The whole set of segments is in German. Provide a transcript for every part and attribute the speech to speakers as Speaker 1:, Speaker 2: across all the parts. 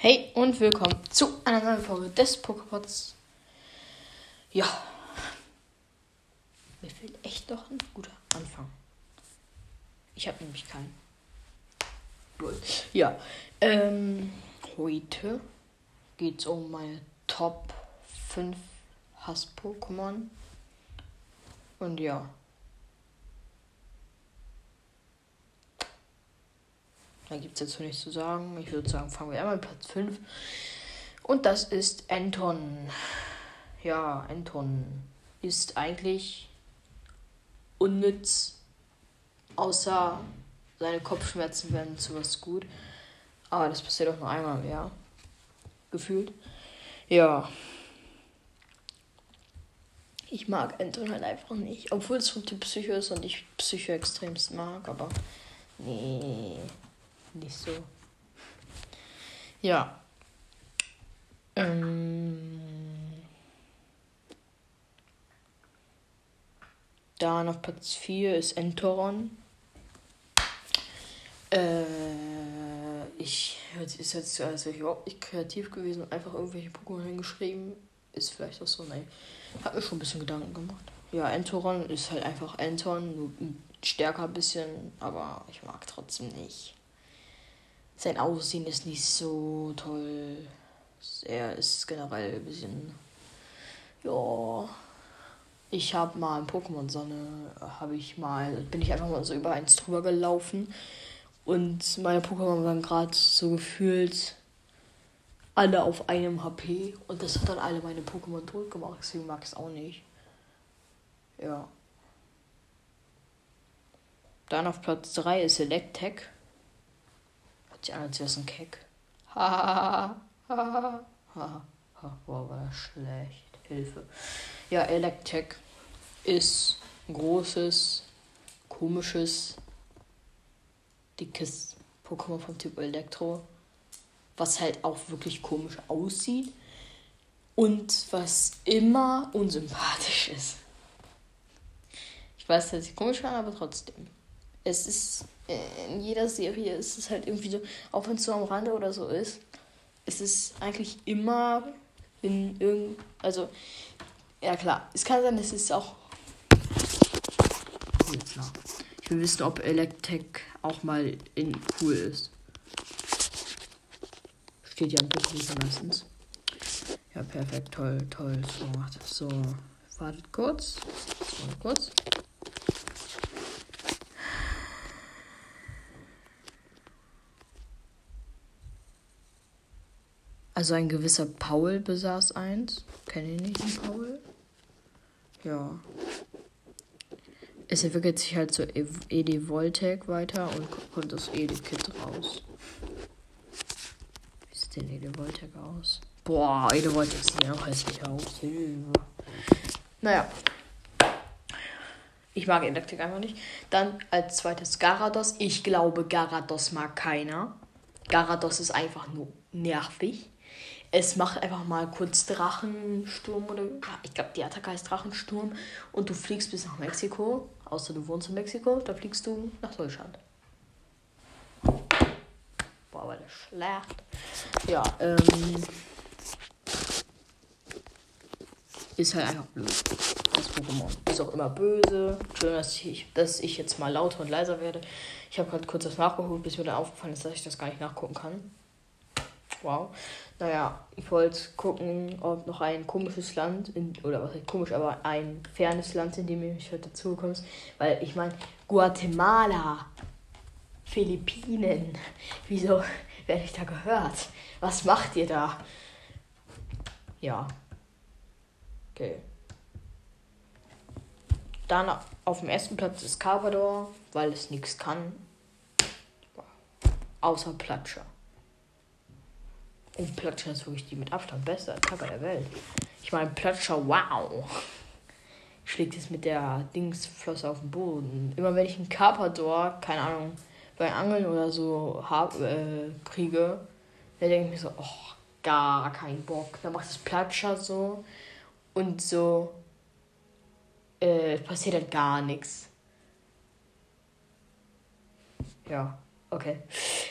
Speaker 1: Hey und willkommen zu einer neuen Folge des Poképods. Ja, mir fehlt echt doch ein guter Anfang. Ich habe nämlich keinen. Ja, ähm, heute geht es um meine Top 5 Hass-Pokémon. Und ja. Da gibt es jetzt nichts zu sagen. Ich würde sagen, fangen wir einmal mit Platz 5. Und das ist Anton. Ja, Anton ist eigentlich unnütz, außer seine Kopfschmerzen werden zu was gut. Aber das passiert auch nur einmal im Jahr. Gefühlt. Ja. Ich mag Anton halt einfach nicht. Obwohl es vom Typ Psycho ist und ich Psycho extremst mag, aber nee nicht so. Ja. Ähm. Dann auf Platz 4 ist Entoron. Äh, ich ist jetzt also überhaupt nicht kreativ gewesen und einfach irgendwelche Pokémon hingeschrieben. Ist vielleicht auch so, ne. Hat mir schon ein bisschen Gedanken gemacht. Ja, Entoron ist halt einfach Enton, nur stärker ein bisschen, aber ich mag trotzdem nicht. Sein Aussehen ist nicht so toll. Er ist generell ein bisschen. Ja. Ich habe mal in Pokémon Sonne, habe ich mal, bin ich einfach mal so über eins drüber gelaufen. Und meine Pokémon waren gerade so gefühlt alle auf einem HP. Und das hat dann alle meine Pokémon tot gemacht. Deswegen mag es auch nicht. Ja. Dann auf Platz 3 ist Electek. Hört sich an, als wäre es ein Keck. Hahaha. Boah, war das schlecht. Hilfe. Ja, Electek ist ein großes, komisches, dickes Pokémon vom Typ Elektro. Was halt auch wirklich komisch aussieht. Und was immer unsympathisch ist. Ich weiß, dass ich komisch war, aber trotzdem. Es ist in jeder Serie ist es halt irgendwie so, auch wenn es so am Rande oder so ist, ist es eigentlich immer in irgend, also ja klar, es kann sein, dass es auch Ich will wissen, ob Electek auch mal in cool ist. Steht ja im Pokémon meistens. Ja, perfekt, toll, toll, so gemacht. So, wartet kurz. So, kurz. Also ein gewisser Paul besaß eins. Kenne ich nicht, den Paul? Ja. Es entwickelt sich halt so Edi Voltec weiter und kommt das Edi Kit raus. Wie sieht denn Edi Voltec aus? Boah, Edi Voltec sieht ja auch hässlich aus. Naja. Ich mag Electric einfach nicht. Dann als zweites Garados. Ich glaube, Garados mag keiner. Garados ist einfach nur nervig. Es macht einfach mal kurz Drachensturm oder ich glaube die Attacke heißt Drachensturm und du fliegst bis nach Mexiko. Außer du wohnst in Mexiko, da fliegst du nach Deutschland. Boah, war das schlecht. Ja, ähm. Ist halt einfach blöd. Das Pokémon ist auch immer böse. Schön, dass ich, dass ich jetzt mal lauter und leiser werde. Ich habe gerade kurz das nachgeholt, bis mir dann aufgefallen ist, dass ich das gar nicht nachgucken kann. Wow. Naja, ich wollte gucken, ob noch ein komisches Land, in, oder was heißt komisch, aber ein fernes Land, in dem ich heute dazugekommen ist. Weil ich meine, Guatemala, Philippinen, wieso werde ich da gehört? Was macht ihr da? Ja. Okay. Dann auf dem ersten Platz ist Carvador, weil es nichts kann. Außer Platscher. Und Platscher ist wirklich die mit Abstand beste Attacke der Welt. Ich meine, Platscher, wow. Schlägt es mit der Dingsflosse auf den Boden. Immer wenn ich einen Carpador, keine Ahnung, bei Angeln oder so hab, äh, kriege, dann denke ich mir so, oh, gar kein Bock. Dann macht das Platscher so und so äh, passiert halt gar nichts. Ja. Okay.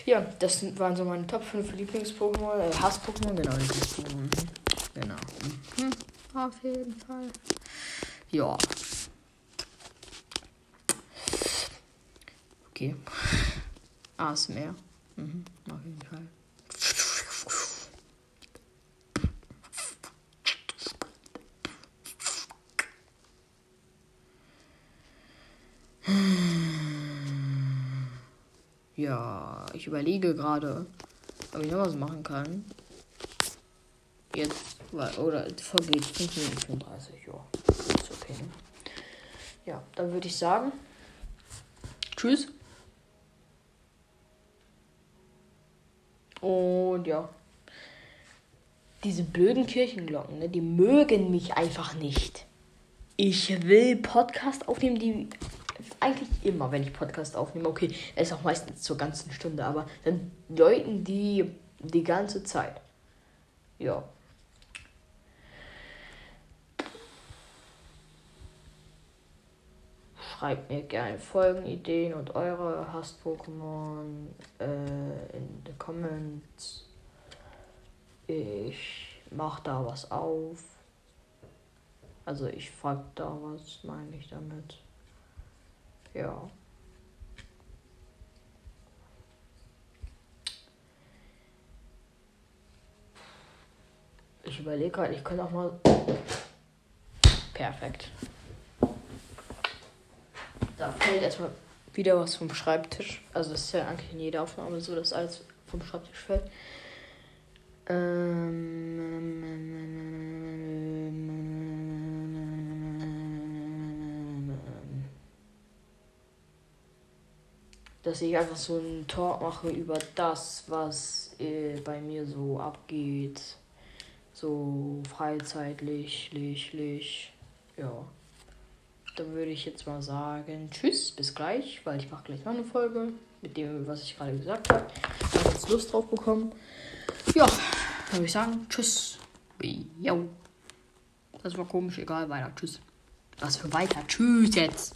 Speaker 1: Ja, das waren so meine Top 5 Lieblings-Pokémon, äh, Hass-Pokémon, genau, Lieblings-Pokémon. Mhm. Genau. Mhm. Auf jeden Fall. Ja. Okay. ASMR. Mhm. Auf jeden Fall. Ja, ich überlege gerade, ob ich noch was machen kann. Jetzt, oder vergeht 5 Minuten 35, ja. Ist okay? Ja, dann würde ich sagen, tschüss. Und ja. Diese blöden Kirchenglocken, ne, die mögen mich einfach nicht. Ich will Podcast aufnehmen, die eigentlich immer, wenn ich Podcast aufnehme. Okay, ist auch meistens zur ganzen Stunde, aber dann läuten die die ganze Zeit. Ja. Schreibt mir gerne Folgenideen und eure Hass-Pokémon äh, in die Comments. Ich mach da was auf. Also ich frag da was, meine ich damit. Ja. Ich überlege gerade, ich könnte auch mal. Perfekt. Da fällt erstmal wieder was vom Schreibtisch. Also das ist ja eigentlich in jeder Aufnahme so, dass alles vom Schreibtisch fällt. Ähm, dass ich einfach so einen Talk mache über das, was äh, bei mir so abgeht. So freizeitlich, lich, lich. Ja dann würde ich jetzt mal sagen, tschüss, bis gleich, weil ich mache gleich noch eine Folge mit dem, was ich gerade gesagt habe. Ich habe jetzt Lust drauf bekommen. Ja, dann würde ich sagen, tschüss. Jo. Das war komisch, egal, weiter. Tschüss. Was für weiter? Tschüss jetzt.